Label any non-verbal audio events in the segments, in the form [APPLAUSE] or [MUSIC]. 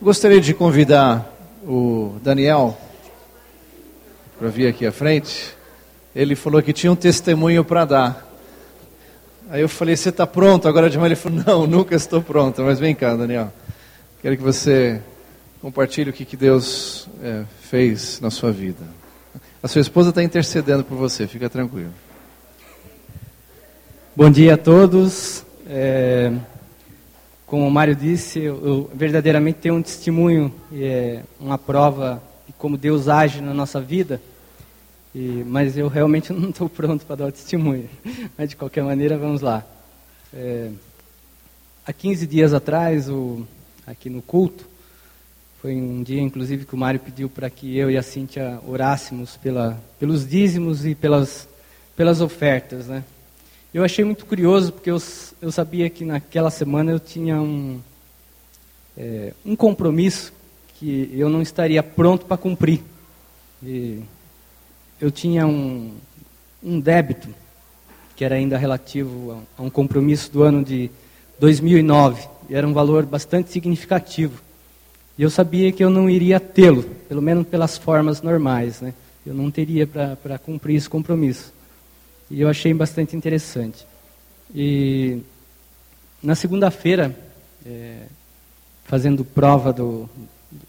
Gostaria de convidar o Daniel para vir aqui à frente. Ele falou que tinha um testemunho para dar. Aí eu falei, você está pronto agora de manhã? Ele falou, não, nunca estou pronto. Mas vem cá, Daniel. Quero que você compartilhe o que, que Deus é, fez na sua vida. A sua esposa está intercedendo por você, fica tranquilo. Bom dia a todos. É, como o Mário disse, eu, eu, verdadeiramente tenho um testemunho, é, uma prova de como Deus age na nossa vida, e, mas eu realmente [LAUGHS] não estou pronto para dar o testemunho. [LAUGHS] Mas de qualquer maneira, vamos lá. É, há 15 dias atrás, o, aqui no culto, foi um dia, inclusive, que o Mário pediu para que eu e a Cíntia orássemos pela, pelos dízimos e pelas, pelas ofertas, né? Eu achei muito curioso, porque eu, eu sabia que naquela semana eu tinha um, é, um compromisso que eu não estaria pronto para cumprir. E eu tinha um, um débito, que era ainda relativo a, a um compromisso do ano de 2009, e era um valor bastante significativo. E eu sabia que eu não iria tê-lo, pelo menos pelas formas normais. Né? Eu não teria para cumprir esse compromisso. E eu achei bastante interessante. E na segunda-feira, é, fazendo prova do,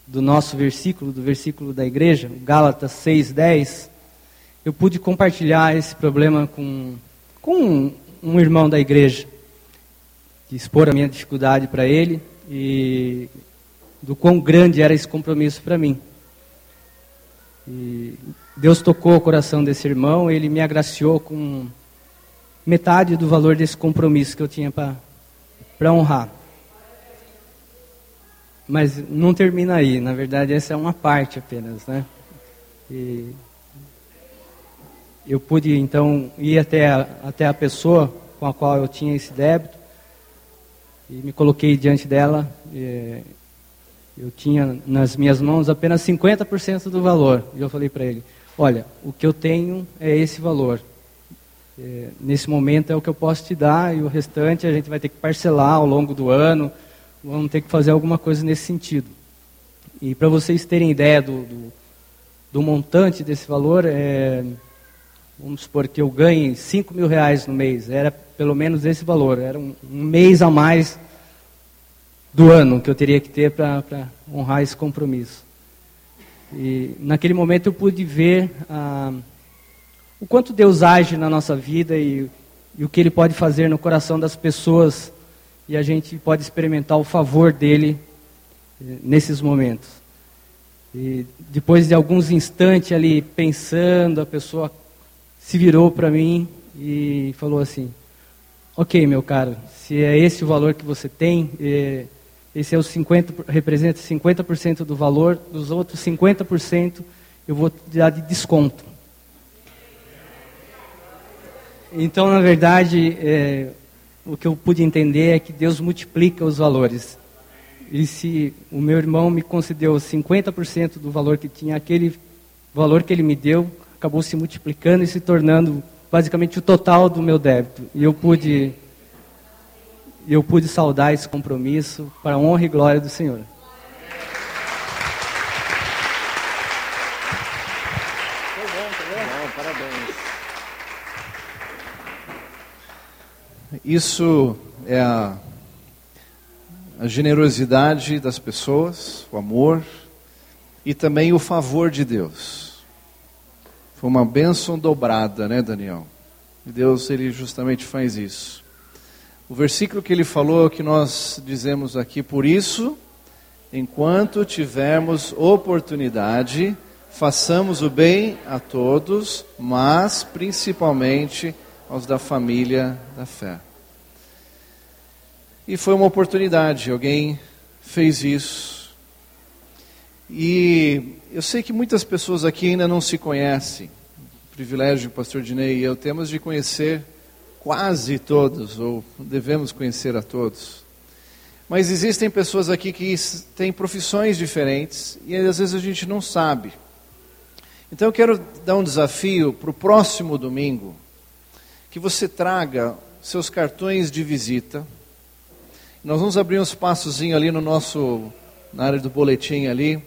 do nosso versículo, do versículo da igreja, Gálatas 6,10, eu pude compartilhar esse problema com, com um, um irmão da igreja, expor a minha dificuldade para ele e do quão grande era esse compromisso para mim. E Deus tocou o coração desse irmão, ele me agraciou com metade do valor desse compromisso que eu tinha para honrar. Mas não termina aí, na verdade essa é uma parte apenas, né? E eu pude então ir até a, até a pessoa com a qual eu tinha esse débito e me coloquei diante dela. E, eu tinha nas minhas mãos apenas 50% do valor. E eu falei para ele: Olha, o que eu tenho é esse valor. É, nesse momento é o que eu posso te dar e o restante a gente vai ter que parcelar ao longo do ano. Vamos ter que fazer alguma coisa nesse sentido. E para vocês terem ideia do, do, do, montante desse valor, é, vamos supor que eu ganhe 5 mil reais no mês. Era pelo menos esse valor. Era um, um mês a mais do ano que eu teria que ter para honrar esse compromisso. E naquele momento eu pude ver ah, o quanto Deus age na nossa vida e, e, o que Ele pode fazer no coração das pessoas e a gente pode experimentar o favor dele eh, nesses momentos. E depois de alguns instantes ali pensando, a pessoa se virou para mim e falou assim: Ok, meu caro, se é esse o valor que você tem, eh, esse é o 50, representa 50% do valor, dos outros 50% eu vou dar de desconto. Então, na verdade, é, o que eu pude entender é que Deus multiplica os valores. E se o meu irmão me concedeu 50% do valor que tinha, aquele valor que ele me deu acabou se multiplicando e se tornando basicamente o total do meu débito. E eu pude e eu pude saudar esse compromisso para a honra e glória do Senhor. Isso é a, a generosidade das pessoas, o amor e também o favor de Deus. Foi uma bênção dobrada, né, Daniel? Deus, ele justamente faz isso. O versículo que ele falou que nós dizemos aqui, por isso, enquanto tivermos oportunidade, façamos o bem a todos, mas principalmente aos da família da fé. E foi uma oportunidade, alguém fez isso. E eu sei que muitas pessoas aqui ainda não se conhecem. O privilégio, pastor Dinei e eu temos de conhecer quase todos, ou devemos conhecer a todos. Mas existem pessoas aqui que têm profissões diferentes e às vezes a gente não sabe. Então eu quero dar um desafio para o próximo domingo, que você traga seus cartões de visita. Nós vamos abrir um espaçozinho ali no nosso na área do boletim ali,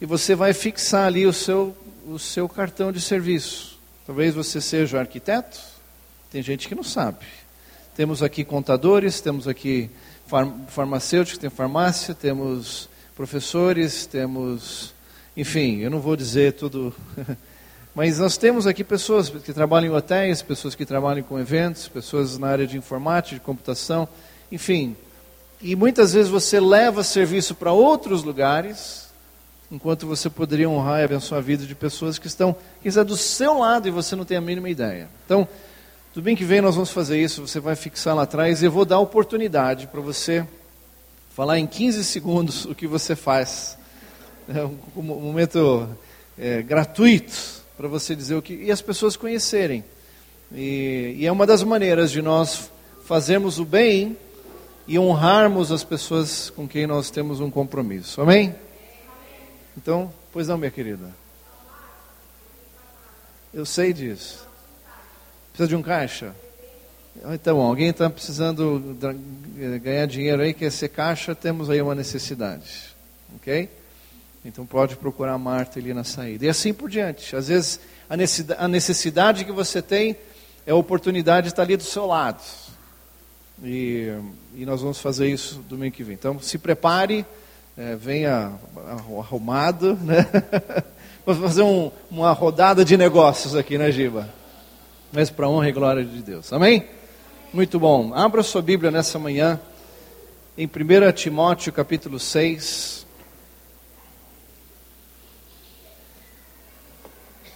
e você vai fixar ali o seu, o seu cartão de serviço. Talvez você seja arquiteto, tem gente que não sabe. Temos aqui contadores, temos aqui farmacêuticos, tem farmácia, temos professores, temos, enfim, eu não vou dizer tudo, [LAUGHS] mas nós temos aqui pessoas que trabalham em hotéis, pessoas que trabalham com eventos, pessoas na área de informática, de computação, enfim. E muitas vezes você leva serviço para outros lugares, enquanto você poderia honrar e abençoar a vida de pessoas que estão, quizá, do seu lado e você não tem a mínima ideia. Então, tudo bem que vem nós vamos fazer isso, você vai fixar lá atrás e eu vou dar oportunidade para você falar em 15 segundos o que você faz. É um, momento é, gratuito para você dizer o que. e as pessoas conhecerem. E, e é uma das maneiras de nós fazermos o bem e honrarmos as pessoas com quem nós temos um compromisso. Amém? Então, pois não, minha querida. Eu sei disso. Precisa de um caixa? Então, alguém está precisando ganhar dinheiro aí, quer ser caixa, temos aí uma necessidade. Ok? Então pode procurar a Marta ali na saída. E assim por diante. Às vezes a necessidade que você tem é a oportunidade de estar ali do seu lado. E, e nós vamos fazer isso domingo que vem. Então se prepare, é, venha arrumado, né? [LAUGHS] Vamos fazer um, uma rodada de negócios aqui, né, Giba? Mas para a honra e glória de Deus. Amém? Muito bom. Abra sua Bíblia nessa manhã, em 1 Timóteo capítulo 6.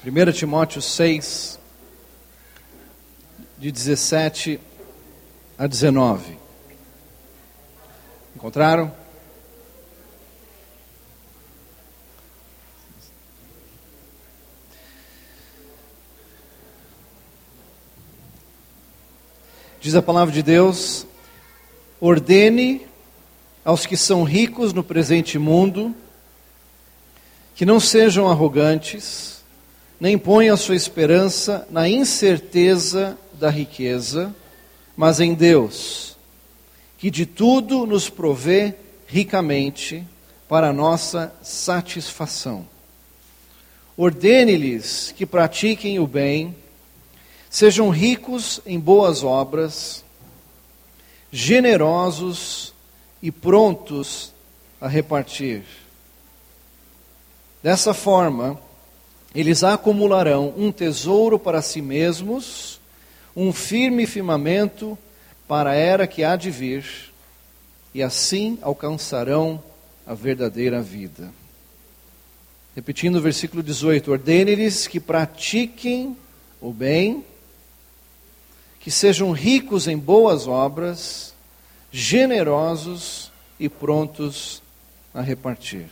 1 Timóteo 6, de 17 a 19. Encontraram? Diz a palavra de Deus: ordene aos que são ricos no presente mundo que não sejam arrogantes, nem ponham sua esperança na incerteza da riqueza, mas em Deus, que de tudo nos provê ricamente para nossa satisfação. Ordene-lhes que pratiquem o bem Sejam ricos em boas obras, generosos e prontos a repartir. Dessa forma, eles acumularão um tesouro para si mesmos, um firme firmamento para a era que há de vir, e assim alcançarão a verdadeira vida. Repetindo o versículo 18: Ordene-lhes que pratiquem o bem que sejam ricos em boas obras, generosos e prontos a repartir.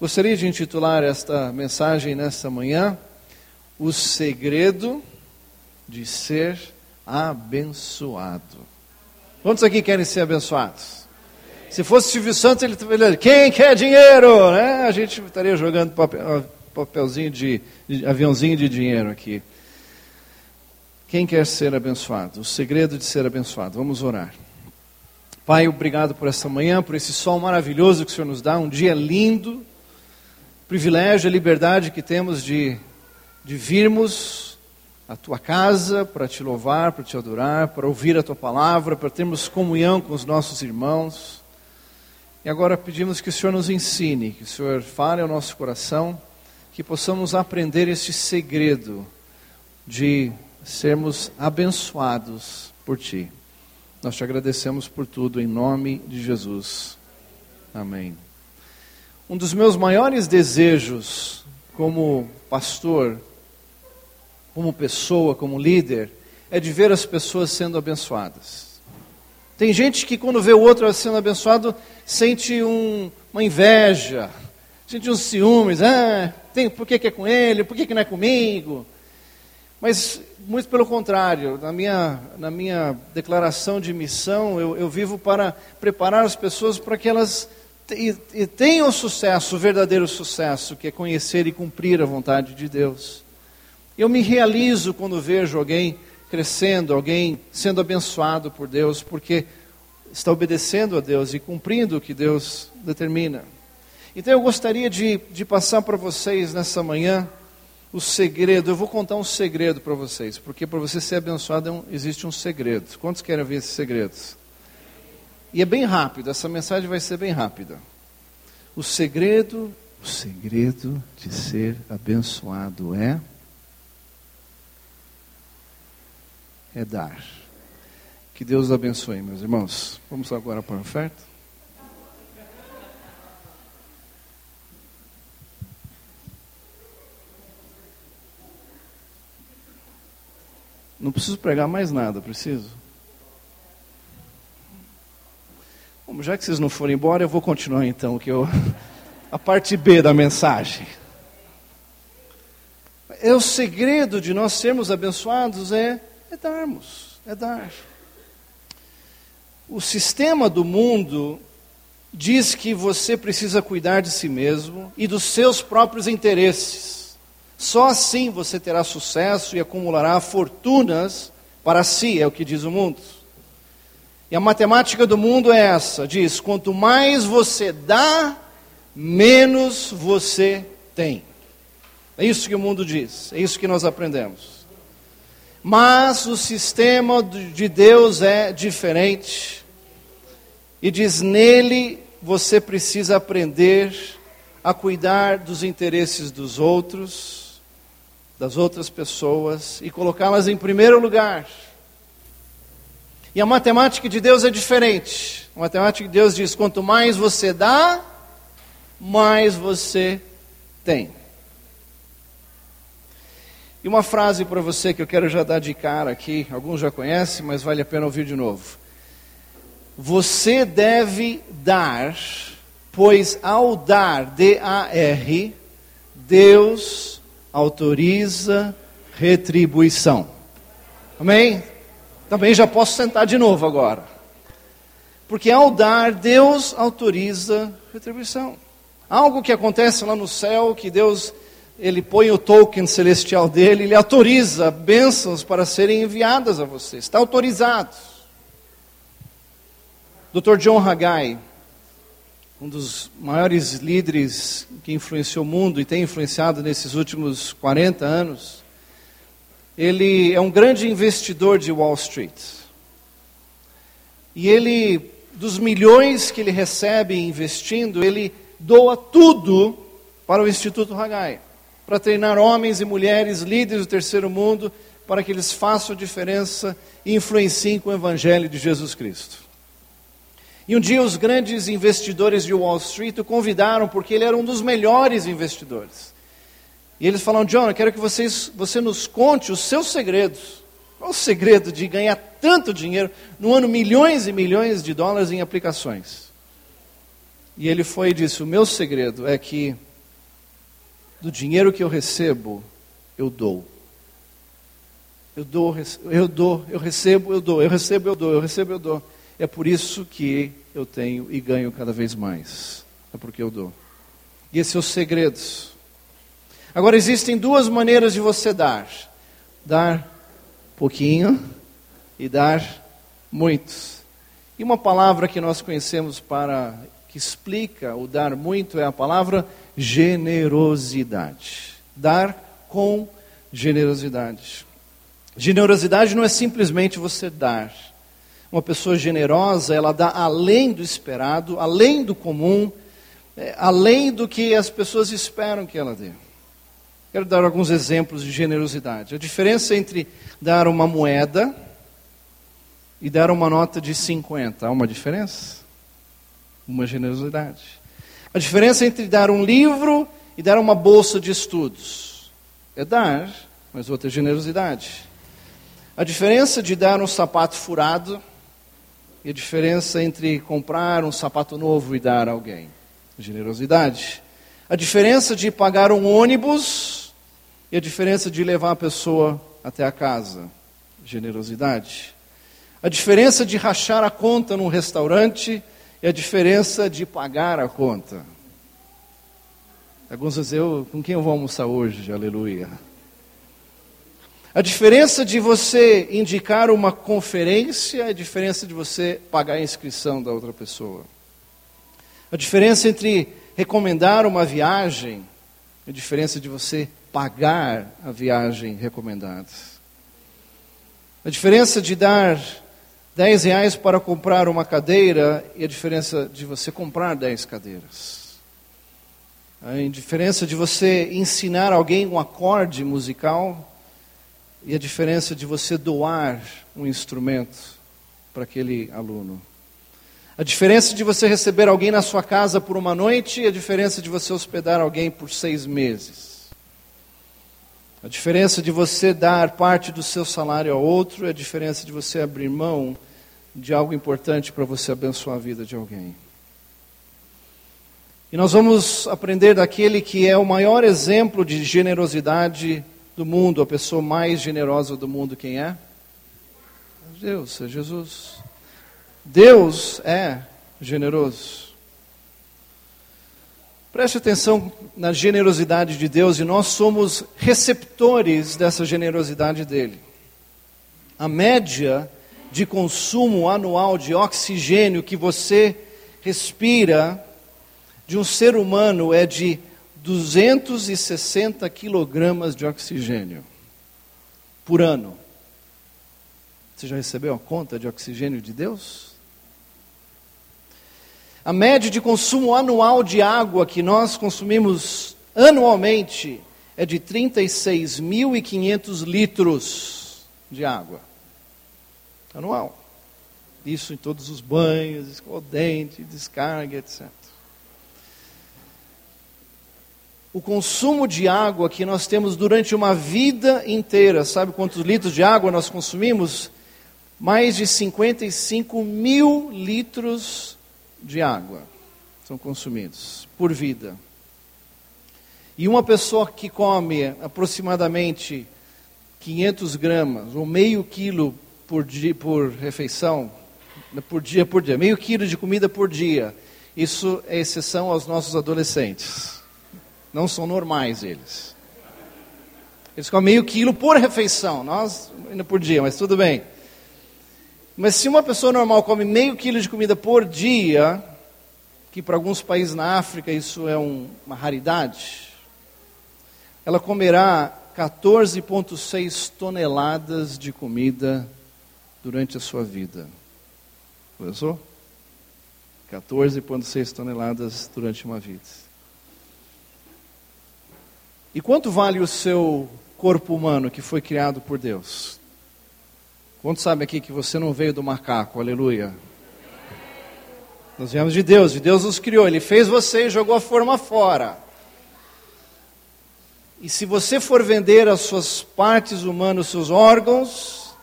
Gostaria de intitular esta mensagem nesta manhã: O segredo de ser abençoado. Quantos aqui querem ser abençoados? Se fosse Silvio Santos, ele estaria quem quer dinheiro? Né? A gente estaria jogando papel, papelzinho de, de aviãozinho de dinheiro aqui. Quem quer ser abençoado? O segredo de ser abençoado. Vamos orar. Pai, obrigado por esta manhã, por esse sol maravilhoso que o Senhor nos dá, um dia lindo, privilégio, liberdade que temos de, de virmos à tua casa para te louvar, para te adorar, para ouvir a tua palavra, para termos comunhão com os nossos irmãos. E agora pedimos que o Senhor nos ensine, que o Senhor fale ao nosso coração, que possamos aprender este segredo de sermos abençoados por Ti. Nós te agradecemos por tudo, em nome de Jesus. Amém. Um dos meus maiores desejos como pastor, como pessoa, como líder, é de ver as pessoas sendo abençoadas. Tem gente que quando vê o outro sendo abençoado, sente um, uma inveja, sente uns ciúmes, ah, tem, por que, que é com ele, por que, que não é comigo? Mas, muito pelo contrário, na minha, na minha declaração de missão, eu, eu vivo para preparar as pessoas para que elas tenham sucesso, o verdadeiro sucesso, que é conhecer e cumprir a vontade de Deus. Eu me realizo quando vejo alguém crescendo, alguém sendo abençoado por Deus, porque está obedecendo a Deus e cumprindo o que Deus determina. Então eu gostaria de, de passar para vocês nessa manhã o segredo. Eu vou contar um segredo para vocês, porque para você ser abençoado é um, existe um segredo. Quantos querem ver esses segredos? E é bem rápido, essa mensagem vai ser bem rápida. O segredo, o segredo de ser abençoado é é dar. Que Deus abençoe, meus irmãos. Vamos agora para a oferta. Não preciso pregar mais nada, preciso? Bom, já que vocês não foram embora, eu vou continuar então, que eu [LAUGHS] a parte B da mensagem. É o segredo de nós sermos abençoados é, é darmos, é dar. O sistema do mundo diz que você precisa cuidar de si mesmo e dos seus próprios interesses. Só assim você terá sucesso e acumulará fortunas para si, é o que diz o mundo. E a matemática do mundo é essa: diz, quanto mais você dá, menos você tem. É isso que o mundo diz, é isso que nós aprendemos. Mas o sistema de Deus é diferente. E diz: nele você precisa aprender a cuidar dos interesses dos outros das outras pessoas e colocá-las em primeiro lugar. E a matemática de Deus é diferente. A matemática de Deus diz: quanto mais você dá, mais você tem. E uma frase para você que eu quero já dar de cara aqui, alguns já conhecem, mas vale a pena ouvir de novo. Você deve dar, pois ao dar, D-A-R, Deus autoriza retribuição. Amém? Também já posso sentar de novo agora. Porque ao dar, Deus autoriza retribuição. Algo que acontece lá no céu, que Deus ele põe o token celestial dele, ele autoriza bênçãos para serem enviadas a você. Está autorizado. Dr. John Haggai, um dos maiores líderes que influenciou o mundo e tem influenciado nesses últimos 40 anos, ele é um grande investidor de Wall Street. E ele, dos milhões que ele recebe investindo, ele doa tudo para o Instituto Haggai, para treinar homens e mulheres líderes do terceiro mundo, para que eles façam diferença e influenciem com o Evangelho de Jesus Cristo. E um dia os grandes investidores de Wall Street o convidaram porque ele era um dos melhores investidores. E eles falaram, John, eu quero que vocês, você nos conte os seus segredos. Qual o segredo de ganhar tanto dinheiro, no ano milhões e milhões de dólares em aplicações? E ele foi e disse, o meu segredo é que do dinheiro que eu recebo, eu dou. Eu dou, eu dou, eu recebo, eu dou, eu recebo, eu dou, eu recebo, eu dou. É por isso que eu tenho e ganho cada vez mais. É porque eu dou. E esse é o segredo. Agora existem duas maneiras de você dar: dar pouquinho e dar muitos. E uma palavra que nós conhecemos para que explica o dar muito é a palavra generosidade. Dar com generosidade. Generosidade não é simplesmente você dar uma pessoa generosa, ela dá além do esperado, além do comum, é, além do que as pessoas esperam que ela dê. Quero dar alguns exemplos de generosidade. A diferença entre dar uma moeda e dar uma nota de 50, há uma diferença? Uma generosidade. A diferença entre dar um livro e dar uma bolsa de estudos é dar, mas outra é generosidade. A diferença de dar um sapato furado e a diferença entre comprar um sapato novo e dar a alguém? Generosidade. A diferença de pagar um ônibus e a diferença de levar a pessoa até a casa? Generosidade. A diferença de rachar a conta num restaurante e a diferença de pagar a conta. Alguns dizem, eu, com quem eu vou almoçar hoje? Aleluia. A diferença de você indicar uma conferência é a diferença de você pagar a inscrição da outra pessoa. A diferença entre recomendar uma viagem é a diferença de você pagar a viagem recomendada. A diferença de dar 10 reais para comprar uma cadeira e a diferença de você comprar 10 cadeiras. A diferença de você ensinar alguém um acorde musical e a diferença de você doar um instrumento para aquele aluno. A diferença de você receber alguém na sua casa por uma noite e a diferença de você hospedar alguém por seis meses. A diferença de você dar parte do seu salário a outro é a diferença de você abrir mão de algo importante para você abençoar a vida de alguém. E nós vamos aprender daquele que é o maior exemplo de generosidade do mundo, a pessoa mais generosa do mundo, quem é? Deus, é Jesus. Deus é generoso. Preste atenção na generosidade de Deus e nós somos receptores dessa generosidade dele. A média de consumo anual de oxigênio que você respira de um ser humano é de 260 quilogramas de oxigênio por ano. Você já recebeu a conta de oxigênio de Deus? A média de consumo anual de água que nós consumimos anualmente é de 36.500 litros de água. Anual. Isso em todos os banhos, escova dente, descarga, etc. o consumo de água que nós temos durante uma vida inteira. Sabe quantos litros de água nós consumimos? Mais de 55 mil litros de água são consumidos por vida. E uma pessoa que come aproximadamente 500 gramas, ou meio quilo por, dia, por refeição, por dia por dia, meio quilo de comida por dia, isso é exceção aos nossos adolescentes. Não são normais eles. Eles comem meio quilo por refeição, nós ainda por dia, mas tudo bem. Mas se uma pessoa normal come meio quilo de comida por dia, que para alguns países na África isso é um, uma raridade, ela comerá 14,6 toneladas de comida durante a sua vida. Começou? 14,6 toneladas durante uma vida. E quanto vale o seu corpo humano que foi criado por Deus? Quanto sabe aqui que você não veio do macaco? Aleluia. Nós viemos de Deus, de Deus nos criou, Ele fez você e jogou a forma fora. E se você for vender as suas partes humanas, seus órgãos,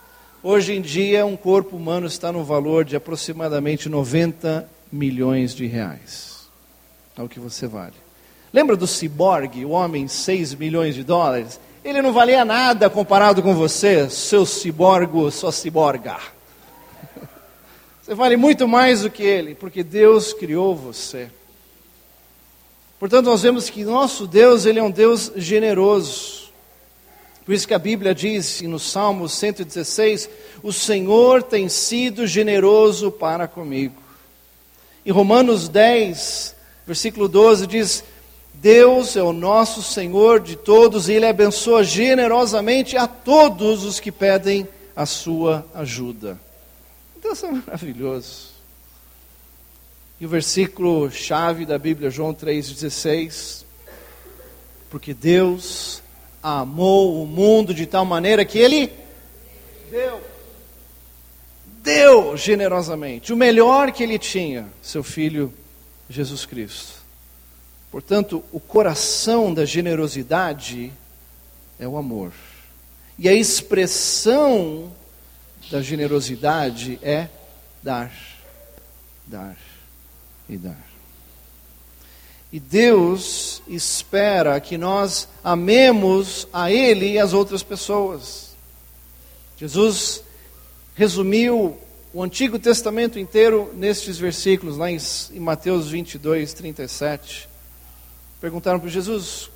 hoje em dia um corpo humano está no valor de aproximadamente 90 milhões de reais. É o que você vale. Lembra do ciborgue, o homem 6 milhões de dólares? Ele não valia nada comparado com você, seu ciborgo, sua ciborga. [LAUGHS] Você vale muito mais do que ele, porque Deus criou você. Portanto, nós vemos que nosso Deus, ele é um Deus generoso. Por isso que a Bíblia diz no Salmo 116: O Senhor tem sido generoso para comigo. Em Romanos 10, versículo 12, diz: Deus é o nosso Senhor de todos e Ele abençoa generosamente a todos os que pedem a sua ajuda. Então isso é maravilhoso. E o versículo chave da Bíblia, João 3,16. Porque Deus amou o mundo de tal maneira que Ele deu. Deu generosamente o melhor que Ele tinha, seu Filho Jesus Cristo. Portanto, o coração da generosidade é o amor. E a expressão da generosidade é dar, dar e dar. E Deus espera que nós amemos a Ele e as outras pessoas. Jesus resumiu o Antigo Testamento inteiro nestes versículos, lá em, Mateus 22, 37. Perguntaram para Jesus: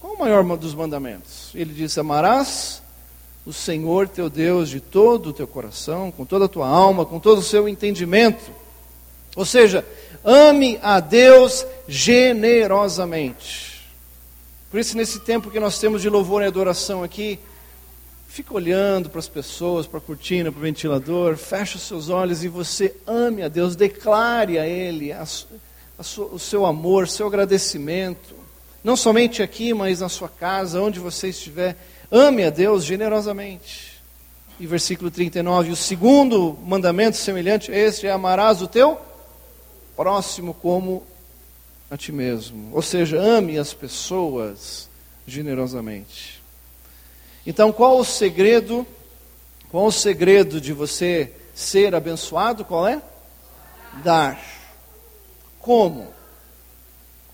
qual o maior dos mandamentos? Ele disse: Amarás o Senhor teu Deus de todo o teu coração, com toda a tua alma, com todo o seu entendimento. Ou seja, ame a Deus generosamente. Por isso, nesse tempo que nós temos de louvor e adoração aqui, fica olhando para as pessoas, para a cortina, para o ventilador, fecha os seus olhos e você ame a Deus, declare a Ele a, sua, o seu amor, seu agradecimento. Não somente aqui, mas na sua casa, onde você estiver. Ame a Deus generosamente. E versículo 39, o segundo mandamento semelhante a este é amarás o teu próximo como a ti mesmo. Ou seja, ame as pessoas generosamente. Então, qual o segredo? Qual o segredo de você ser abençoado? Qual é? Dar. Como?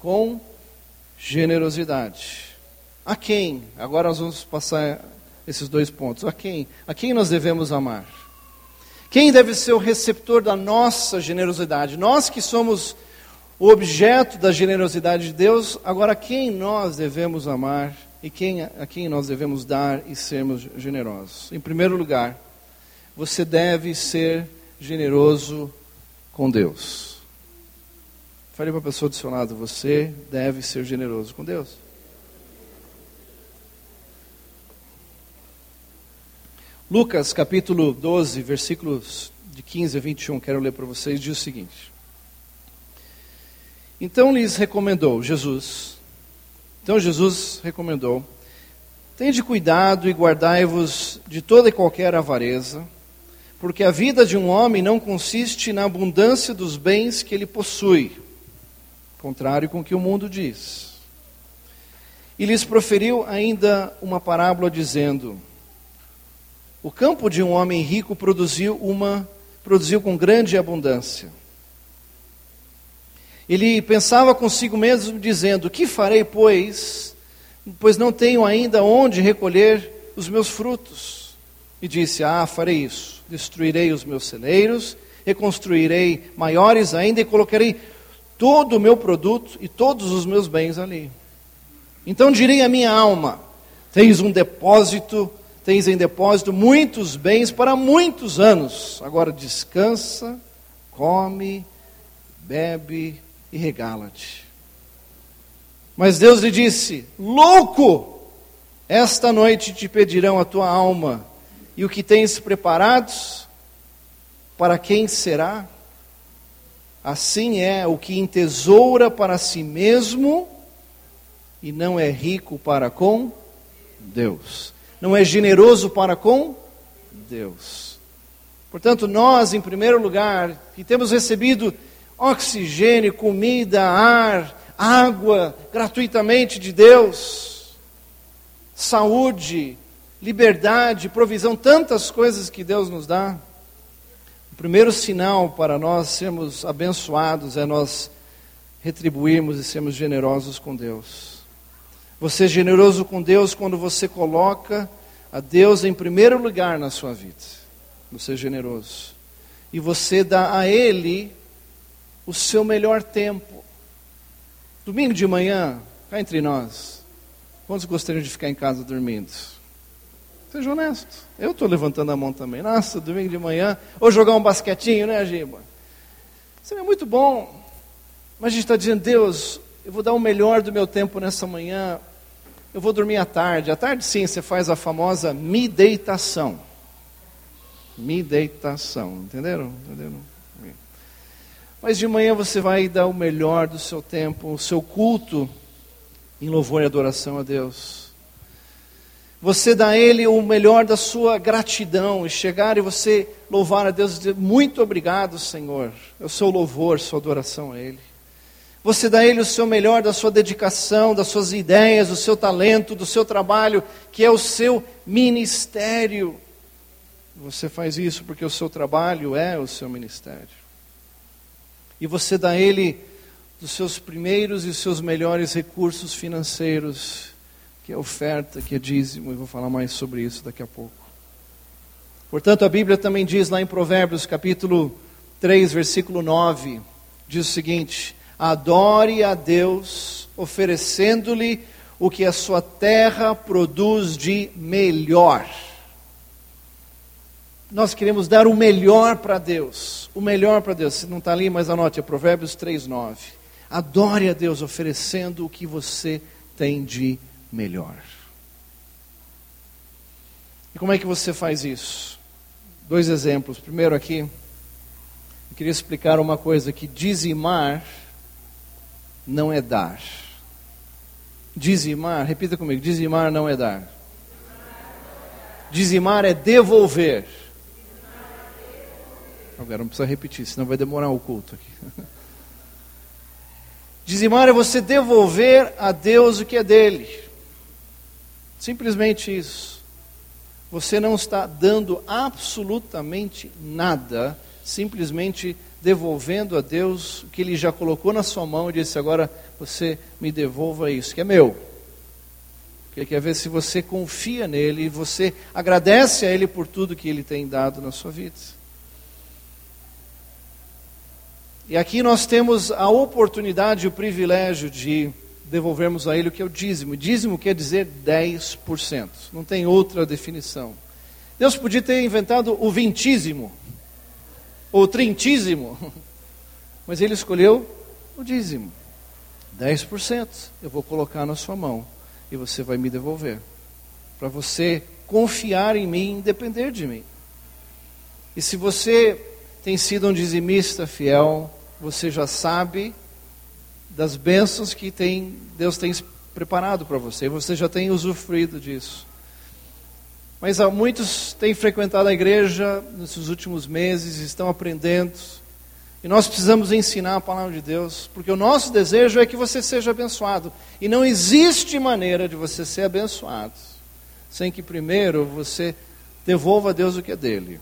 Com generosidade. A quem? Agora nós vamos passar esses dois pontos. A quem? A quem nós devemos amar? Quem deve ser o receptor da nossa generosidade? Nós que somos o objeto da generosidade de Deus, agora quem nós devemos amar e quem, a quem nós devemos dar e sermos generosos? Em primeiro lugar, você deve ser generoso com Deus. Falei para a pessoa do seu lado, você deve ser generoso com Deus. Lucas capítulo 12, versículos de 15 a 21, quero ler para vocês, diz o seguinte: Então lhes recomendou Jesus, então Jesus recomendou: Tende cuidado e guardai-vos de toda e qualquer avareza, porque a vida de um homem não consiste na abundância dos bens que ele possui, contrário com o que o mundo diz. E lhes proferiu ainda uma parábola dizendo: o campo de um homem rico produziu uma produziu com grande abundância. Ele pensava consigo mesmo dizendo: "Que farei, pois, pois não tenho ainda onde recolher os meus frutos?" E disse: "Ah, farei isso. Destruirei os meus celeiros, reconstruirei maiores ainda e colocarei todo o meu produto e todos os meus bens ali. Então direi à minha alma: Tens um depósito Tens em depósito muitos bens para muitos anos. Agora descansa, come, bebe e regala-te. Mas Deus lhe disse: Louco! Esta noite te pedirão a tua alma, e o que tens preparados, para quem será? Assim é o que entesoura para si mesmo e não é rico para com Deus não é generoso para com Deus. Portanto, nós, em primeiro lugar, que temos recebido oxigênio, comida, ar, água gratuitamente de Deus, saúde, liberdade, provisão, tantas coisas que Deus nos dá. O primeiro sinal para nós sermos abençoados é nós retribuirmos e sermos generosos com Deus. Você é generoso com Deus quando você coloca a Deus em primeiro lugar na sua vida. Você é generoso. E você dá a Ele o seu melhor tempo. Domingo de manhã, cá entre nós, quantos gostariam de ficar em casa dormindo? Seja honesto. Eu estou levantando a mão também. Nossa, domingo de manhã, ou jogar um basquetinho, né, Giba? Seria muito bom. Mas a gente está dizendo, Deus, eu vou dar o melhor do meu tempo nessa manhã eu vou dormir à tarde. À tarde, sim, você faz a famosa mideitação. Mideitação, entenderam? entenderam? Mas de manhã você vai dar o melhor do seu tempo, o seu culto em louvor e adoração a Deus. Você dá a Ele o melhor da sua gratidão e chegar e você louvar a Deus e dizer: Muito obrigado, Senhor. É o seu louvor, sua adoração a Ele. Você dá a Ele o seu melhor da sua dedicação, das suas ideias, do seu talento, do seu trabalho, que é o seu ministério. Você faz isso porque o seu trabalho é o seu ministério. E você dá a Ele dos seus primeiros e os seus melhores recursos financeiros, que é oferta, que é dízimo, e vou falar mais sobre isso daqui a pouco. Portanto, a Bíblia também diz lá em Provérbios, capítulo 3, versículo 9, diz o seguinte: adore a Deus, oferecendo-lhe o que a sua terra produz de melhor. nós queremos dar o melhor para Deus. O melhor para Deus. Se não está ali, mas anote, é Provérbios 3,9. Adore a Deus oferecendo o que você tem de melhor. E como é que você faz isso? Dois exemplos. Primeiro aqui, eu queria explicar uma coisa que dizimar não é dar. Dizimar, repita comigo, dizimar não é dar. Dizimar é devolver. Agora não precisa repetir, senão vai demorar o culto aqui. [LAUGHS] Dizimar é você devolver a Deus o que é dele. Simplesmente isso. Você não está dando absolutamente nada, simplesmente devolvendo a Deus o que ele já colocou na sua mão e disse: agora você me devolva isso, que é meu. Ele quer ver se você confia nele e você agradece a ele por tudo que ele tem dado na sua vida. E aqui nós temos a oportunidade e o privilégio de devolvermos a Ele o que é o dízimo. Dízimo quer dizer 10%, não tem outra definição. Deus podia ter inventado o vintízimo, ou o trintízimo, [LAUGHS] mas Ele escolheu o dízimo. 10% eu vou colocar na sua mão e você vai me devolver. Para você confiar em mim, depender de mim. E se você tem sido um dizimista fiel, você já sabe das bênçãos que tem, Deus tem preparado para você, você já tem usufruído disso. Mas há muitos têm frequentado a igreja nesses últimos meses, estão aprendendo, e nós precisamos ensinar a palavra de Deus, porque o nosso desejo é que você seja abençoado, e não existe maneira de você ser abençoado sem que primeiro você devolva a Deus o que é dele.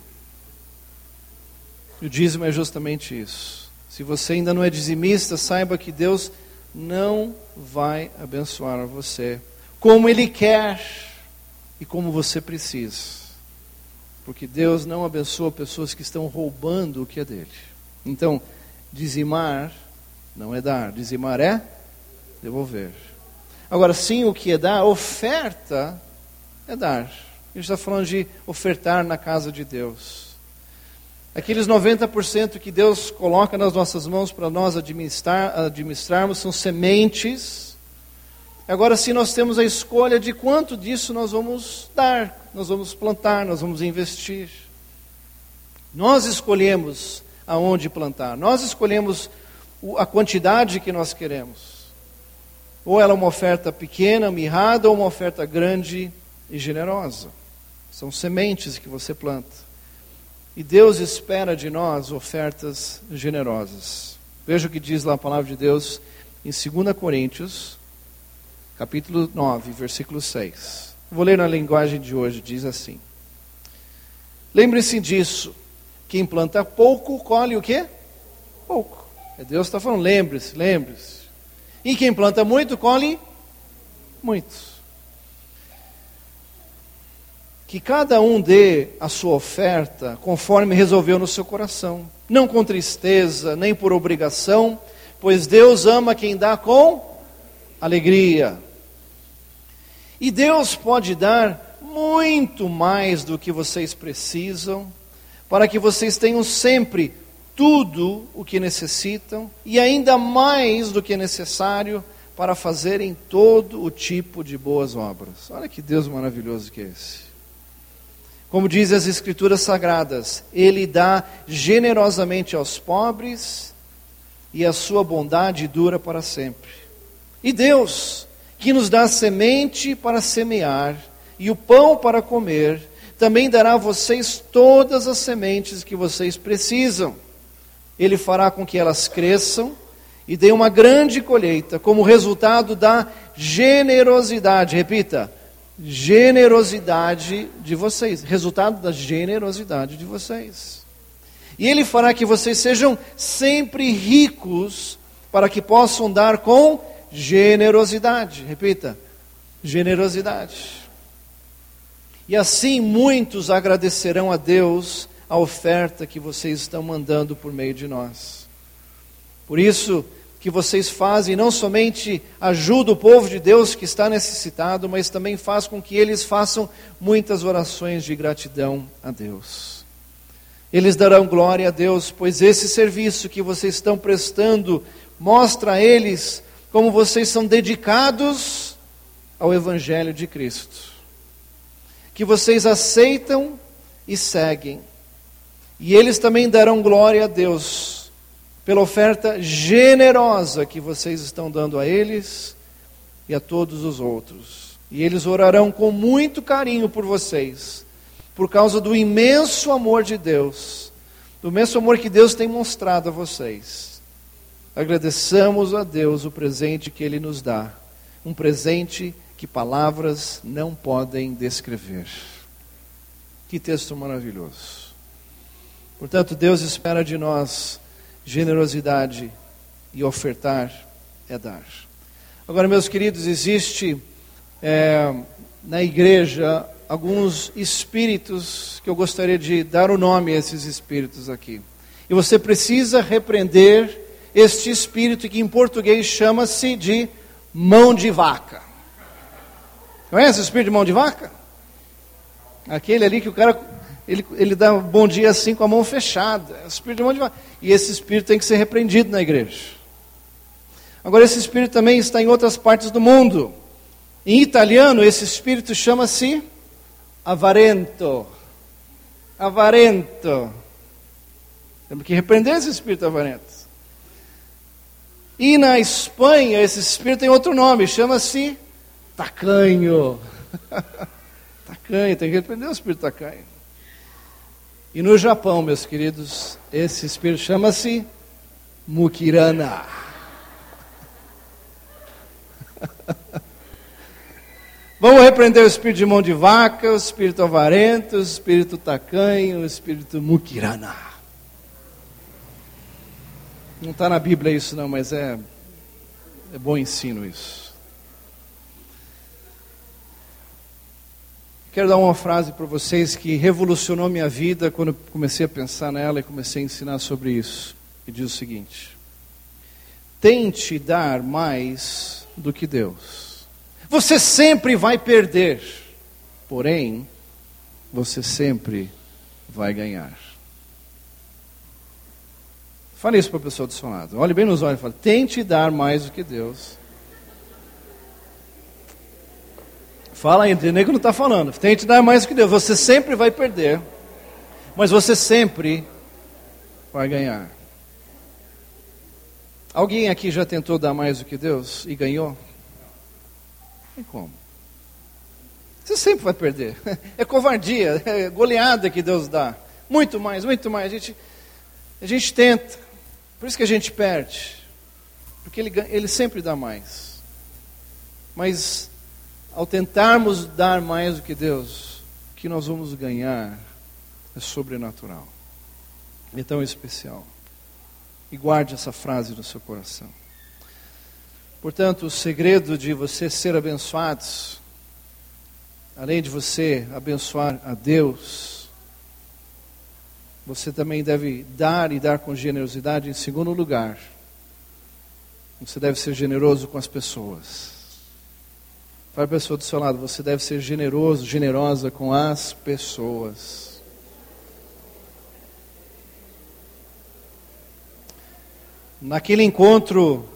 E o dízimo é justamente isso. Se você ainda não é dizimista, saiba que Deus não vai abençoar você como Ele quer e como você precisa. Porque Deus não abençoa pessoas que estão roubando o que é dele. Então, dizimar não é dar, dizimar é devolver. Agora, sim, o que é dar, oferta é dar. A gente está falando de ofertar na casa de Deus. Aqueles 90% que Deus coloca nas nossas mãos para nós administrar, administrarmos são sementes. Agora, se nós temos a escolha de quanto disso nós vamos dar, nós vamos plantar, nós vamos investir. Nós escolhemos aonde plantar, nós escolhemos a quantidade que nós queremos. Ou ela é uma oferta pequena, mirrada, ou uma oferta grande e generosa. São sementes que você planta. E Deus espera de nós ofertas generosas. Veja o que diz lá a palavra de Deus em 2 Coríntios, capítulo 9, versículo 6. Vou ler na linguagem de hoje, diz assim: Lembre-se disso, quem planta pouco, colhe o quê? Pouco. É Deus está falando, lembre-se, lembre-se. E quem planta muito, colhe muito que cada um dê a sua oferta conforme resolveu no seu coração, não com tristeza, nem por obrigação, pois Deus ama quem dá com alegria. E Deus pode dar muito mais do que vocês precisam, para que vocês tenham sempre tudo o que necessitam e ainda mais do que é necessário para fazerem todo o tipo de boas obras. Olha que Deus maravilhoso que é esse. Como dizem as Escrituras Sagradas, Ele dá generosamente aos pobres e a sua bondade dura para sempre. E Deus, que nos dá semente para semear e o pão para comer, também dará a vocês todas as sementes que vocês precisam. Ele fará com que elas cresçam e dê uma grande colheita, como resultado da generosidade. Repita: generosidade de vocês, resultado da generosidade de vocês. E Ele fará que vocês sejam sempre ricos, para que possam dar com generosidade. Repita: generosidade. E assim muitos agradecerão a Deus a oferta que vocês estão mandando por meio de nós. Por isso, que vocês fazem não somente ajuda o povo de Deus que está necessitado, mas também faz com que eles façam muitas orações de gratidão a Deus. Eles darão glória a Deus, pois esse serviço que vocês estão prestando mostra a eles como vocês são dedicados ao Evangelho de Cristo. Que vocês aceitam e seguem. E eles também darão glória a Deus pela oferta generosa que vocês estão dando a eles e a todos os outros. E eles orarão com muito carinho por vocês, por causa do imenso amor de Deus, do imenso amor que Deus tem mostrado a vocês. Agradeçamos a Deus o presente que Ele nos dá, um presente que palavras não podem descrever. Que texto maravilhoso. Portanto, Deus espera de nós generosidade e ofertar é dar. Agora, meus queridos, existe é, na igreja alguns espíritos que eu gostaria de dar o nome a esses espíritos aqui. E você precisa repreender este espírito que em português chama-se de mão de vaca. Conhece o espírito de mão de vaca? Aquele ali que o cara ele, ele dá um bom dia assim com a mão fechada. É o espírito de. E esse espírito tem que ser repreendido na igreja. Agora, esse espírito também está em outras partes do mundo. Em italiano, esse espírito chama-se avarento. Avarento. Temos que repreender esse espírito avarento. E na Espanha, esse espírito tem outro nome, chama-se tacanho. [LAUGHS] tacanho, tem que repreender o espírito tacanho. E no Japão, meus queridos, esse espírito chama-se mukirana. [LAUGHS] Vamos repreender o espírito de mão de vaca, o espírito avarento, o espírito tacanho, o espírito mukirana. Não está na Bíblia isso não, mas é, é bom ensino isso. Quero dar uma frase para vocês que revolucionou minha vida quando comecei a pensar nela e comecei a ensinar sobre isso. E diz o seguinte: Tente dar mais do que Deus. Você sempre vai perder, porém, você sempre vai ganhar. Fale isso para a pessoa do seu lado. Olhe bem nos olhos e fale: tente dar mais do que Deus. Fala entendeu que não está falando. Tente dar mais do que Deus. Você sempre vai perder, mas você sempre vai ganhar. Alguém aqui já tentou dar mais do que Deus e ganhou? Tem como. Você sempre vai perder. [LAUGHS] É covardia, é goleada que Deus dá. Muito mais, muito mais. A gente, a gente tenta. Por isso que a gente perde. Porque ele, ele sempre dá mais. Mas, ao tentarmos dar mais do que Deus, o que nós vamos ganhar é sobrenatural. É tão especial. E guarde essa frase no seu coração. Portanto, o segredo de você ser abençoado, além de você abençoar a Deus, você também deve dar e dar com generosidade em segundo lugar. Você deve ser generoso com as pessoas. Fale a pessoa do seu lado, você deve ser generoso, generosa com as pessoas. Naquele encontro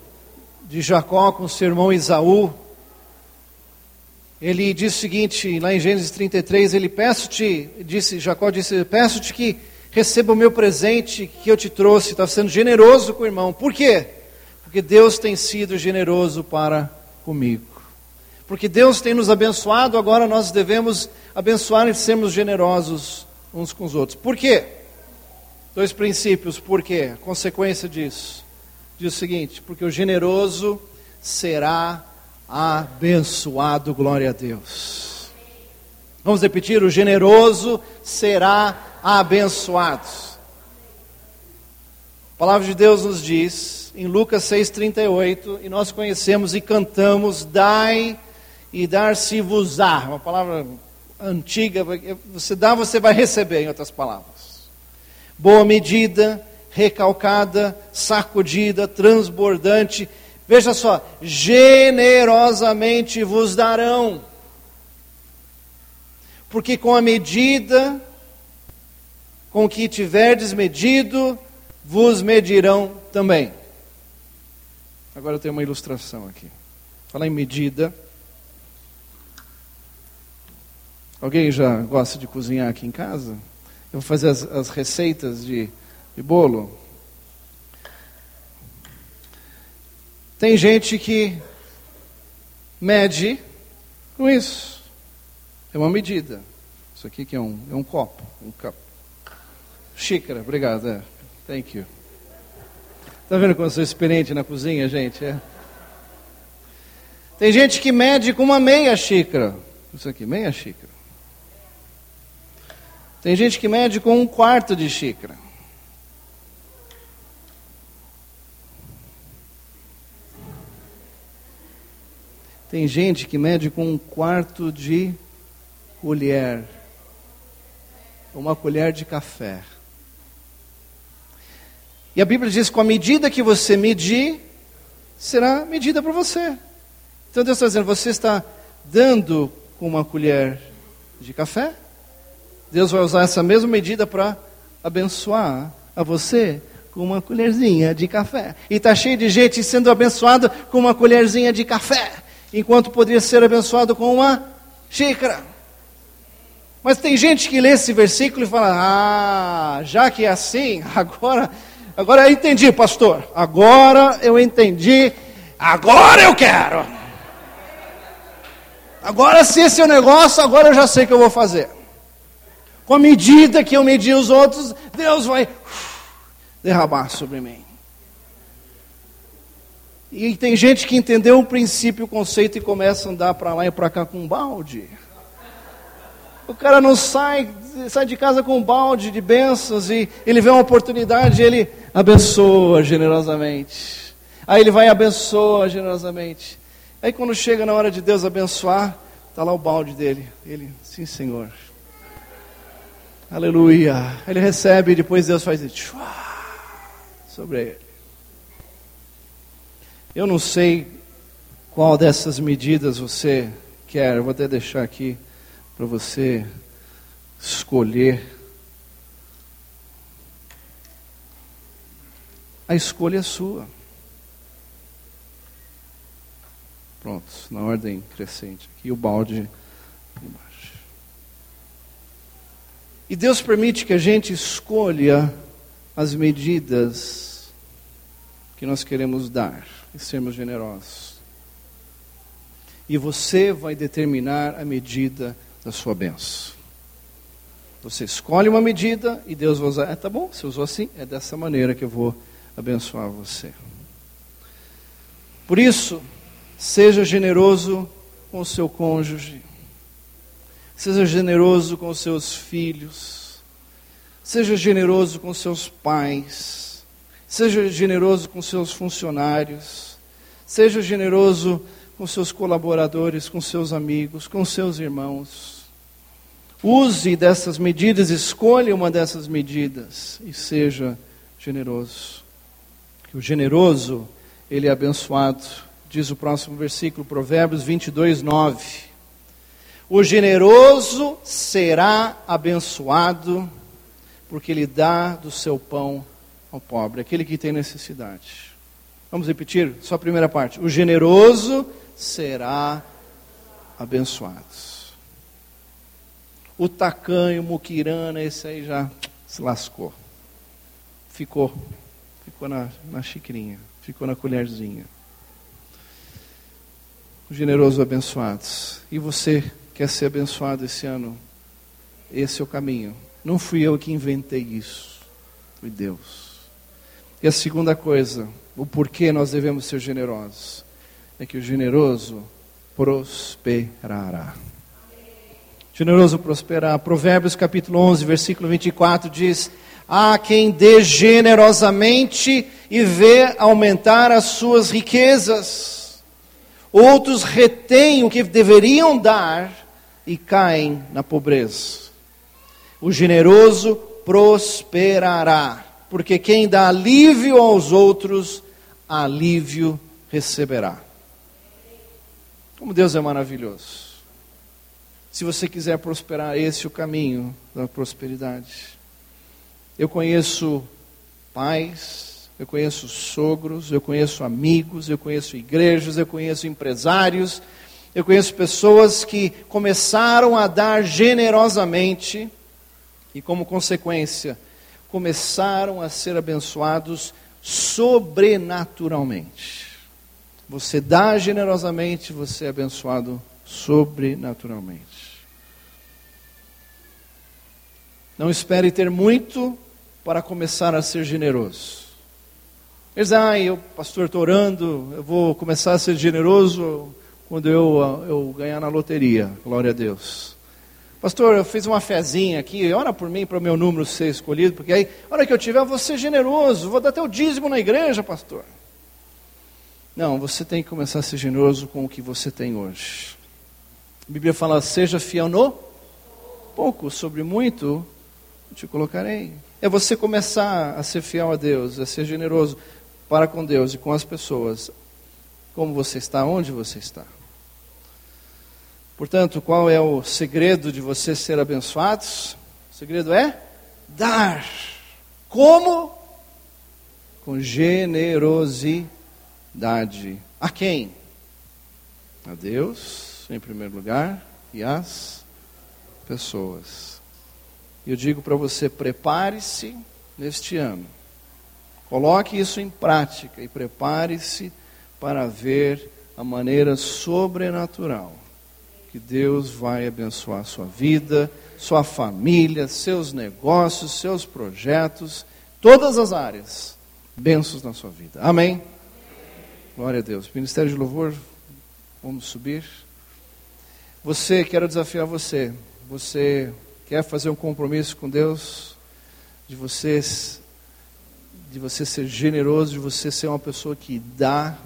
de Jacó com seu irmão Isaú, ele diz o seguinte, lá em Gênesis 33, ele peço-te, disse, Jacó disse, peço-te que receba o meu presente que eu te trouxe. Está sendo generoso com o irmão. Por quê? Porque Deus tem sido generoso para comigo. Porque Deus tem nos abençoado, agora nós devemos abençoar e sermos generosos uns com os outros. Por quê? Dois princípios. Por quê? Consequência disso. Diz o seguinte: porque o generoso será abençoado, glória a Deus. Vamos repetir: o generoso será abençoados. A palavra de Deus nos diz, em Lucas 6,38, e nós conhecemos e cantamos, dai e dar-se-vos-á. Uma palavra antiga, você dá, você vai receber, em outras palavras. Boa medida, recalcada, sacudida, transbordante. Veja só, generosamente vos darão. Porque com a medida com que tiverdes medido, vos medirão também. Agora eu tenho uma ilustração aqui. Falar em medida. Alguém já gosta de cozinhar aqui em casa? Eu vou fazer as, as receitas de, de bolo. Tem gente que mede com isso. É uma medida. Isso aqui que é um, é um copo, um copo. Xícara, obrigado. É. Thank you. Está vendo como eu sou experiente na cozinha, gente? É. Tem gente que mede com uma meia xícara. Isso aqui, meia xícara. Tem gente que mede com um quarto de xícara. Tem gente que mede com um quarto de colher. Uma colher de café. E a Bíblia diz: com a medida que você medir, será medida para você. Então Deus está dizendo: você está dando com uma colher de café? Deus vai usar essa mesma medida para abençoar a você com uma colherzinha de café. E está cheio de gente sendo abençoada com uma colherzinha de café, enquanto poderia ser abençoado com uma xícara. Mas tem gente que lê esse versículo e fala: Ah, já que é assim, [LAUGHS] agora Agora eu entendi, pastor. Agora eu entendi. Agora eu quero. Agora, se esse é o negócio, agora eu já sei o que eu vou fazer. Com a medida que eu medir os outros, Deus vai [SIGHS] derramar sobre mim. E tem gente que entendeu o princípio, o conceito e começa a andar para lá e para cá com um balde. O cara não sai, sai de casa com um balde de bênçãos e ele vê uma oportunidade, ele abençoa generosamente. Aí ele vai e abençoa generosamente. Aí quando chega na hora de Deus abençoar, está lá o balde dele. Ele, sim Senhor. Aleluia. Ele recebe e depois Deus faz isso sobre ele. Eu não sei qual dessas medidas você quer. Eu vou até deixar aqui para você escolher. A escolha é sua. Pronto, na ordem crescente. Aqui o balde E Deus permite que a gente escolha as medidas que nós queremos dar e sermos generosos. E você vai determinar a medida da sua benção. Você escolhe uma medida e Deus vai usar. É, tá bom, você usou assim, é dessa maneira que eu vou abençoar você. Por isso, seja generoso com o seu cônjuge, seja generoso com seus filhos, seja generoso com seus pais, seja generoso com seus funcionários, seja generoso com seus colaboradores, com seus amigos, com seus irmãos. Use dessas medidas, escolha uma dessas medidas e seja generoso. O generoso, ele é abençoado. Diz o próximo versículo, Provérbios 22, 9. O generoso será abençoado, porque ele dá do seu pão ao pobre, aquele que tem necessidade. Vamos repetir só a primeira parte. O generoso será abençoado. O tacanho, o muquirana, esse aí já se lascou. Ficou. Ficou na, na xicrinha. Ficou na colherzinha. Os generosos abençoados. E você quer ser abençoado esse ano? Esse é o caminho. Não fui eu que inventei isso. Foi Deus. E a segunda coisa, o porquê nós devemos ser generosos, é que o generoso prosperará generoso prosperar. Provérbios capítulo 11, versículo 24 diz: Há quem dê generosamente e vê aumentar as suas riquezas. Outros retêm o que deveriam dar e caem na pobreza. O generoso prosperará, porque quem dá alívio aos outros, alívio receberá. Como Deus é maravilhoso. Se você quiser prosperar, esse é o caminho da prosperidade. Eu conheço pais, eu conheço sogros, eu conheço amigos, eu conheço igrejas, eu conheço empresários, eu conheço pessoas que começaram a dar generosamente e, como consequência, começaram a ser abençoados sobrenaturalmente. Você dá generosamente, você é abençoado sobrenaturalmente. Não espere ter muito para começar a ser generoso. Eles ah, eu, pastor, estou orando, eu vou começar a ser generoso quando eu, eu ganhar na loteria. Glória a Deus. Pastor, eu fiz uma fezinha aqui, ora por mim para o meu número ser escolhido, porque aí, a hora que eu tiver, eu vou ser generoso, vou dar até o dízimo na igreja, pastor. Não, você tem que começar a ser generoso com o que você tem hoje. A Bíblia fala: seja fiel no pouco, sobre muito te colocarei. É você começar a ser fiel a Deus, a ser generoso para com Deus e com as pessoas, como você está, onde você está. Portanto, qual é o segredo de você ser abençoado? O segredo é dar. Como? Com generosidade. A quem? A Deus, em primeiro lugar, e às pessoas. Eu digo para você: prepare-se neste ano. Coloque isso em prática e prepare-se para ver a maneira sobrenatural que Deus vai abençoar a sua vida, sua família, seus negócios, seus projetos, todas as áreas. Bênçãos na sua vida. Amém? Glória a Deus. Ministério de Louvor, vamos subir. Você, quero desafiar você. Você quer fazer um compromisso com Deus, de você, de você ser generoso, de você ser uma pessoa que dá,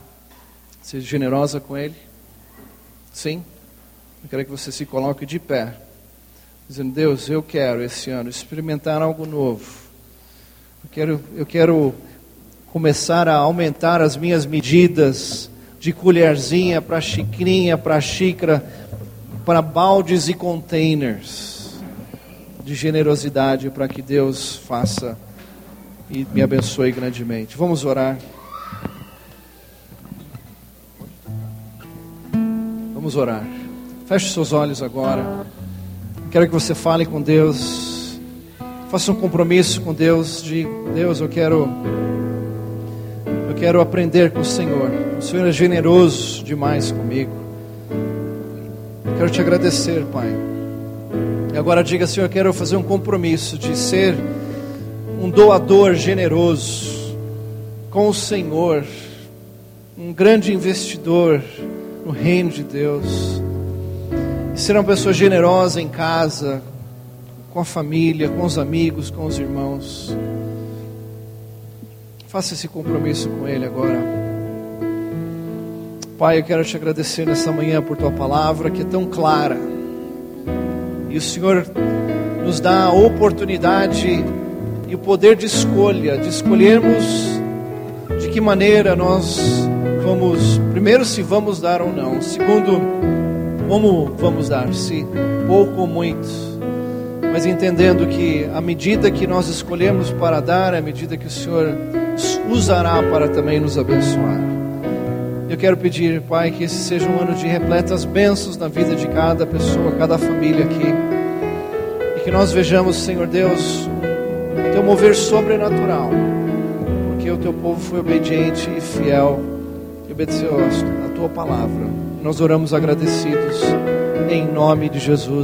ser generosa com Ele? Sim? Eu quero que você se coloque de pé, dizendo: Deus, eu quero esse ano experimentar algo novo. Eu quero, eu quero começar a aumentar as minhas medidas de colherzinha para xicrinha, para xícara, para baldes e containers de generosidade para que Deus faça e me abençoe grandemente. Vamos orar. Vamos orar. Feche seus olhos agora. Quero que você fale com Deus. Faça um compromisso com Deus de Deus, eu quero eu quero aprender com o Senhor. O Senhor é generoso demais comigo. Quero te agradecer, Pai. E agora diga, Senhor, eu quero fazer um compromisso de ser um doador generoso com o Senhor, um grande investidor no reino de Deus ser uma pessoa generosa em casa, com a família, com os amigos, com os irmãos. Faça esse compromisso com Ele agora. Pai, eu quero te agradecer nessa manhã por tua palavra que é tão clara. E o Senhor nos dá a oportunidade e o poder de escolha, de escolhermos de que maneira nós vamos, primeiro, se vamos dar ou não. Segundo, como vamos dar, se pouco ou muito, mas entendendo que a medida que nós escolhemos para dar, é a medida que o Senhor usará para também nos abençoar. Eu quero pedir, Pai, que esse seja um ano de repletas bênçãos na vida de cada pessoa, cada família aqui. E que nós vejamos, Senhor Deus, o teu mover sobrenatural, porque o teu povo foi obediente e fiel obedeceu a tua palavra. Nós oramos agradecidos em nome de Jesus.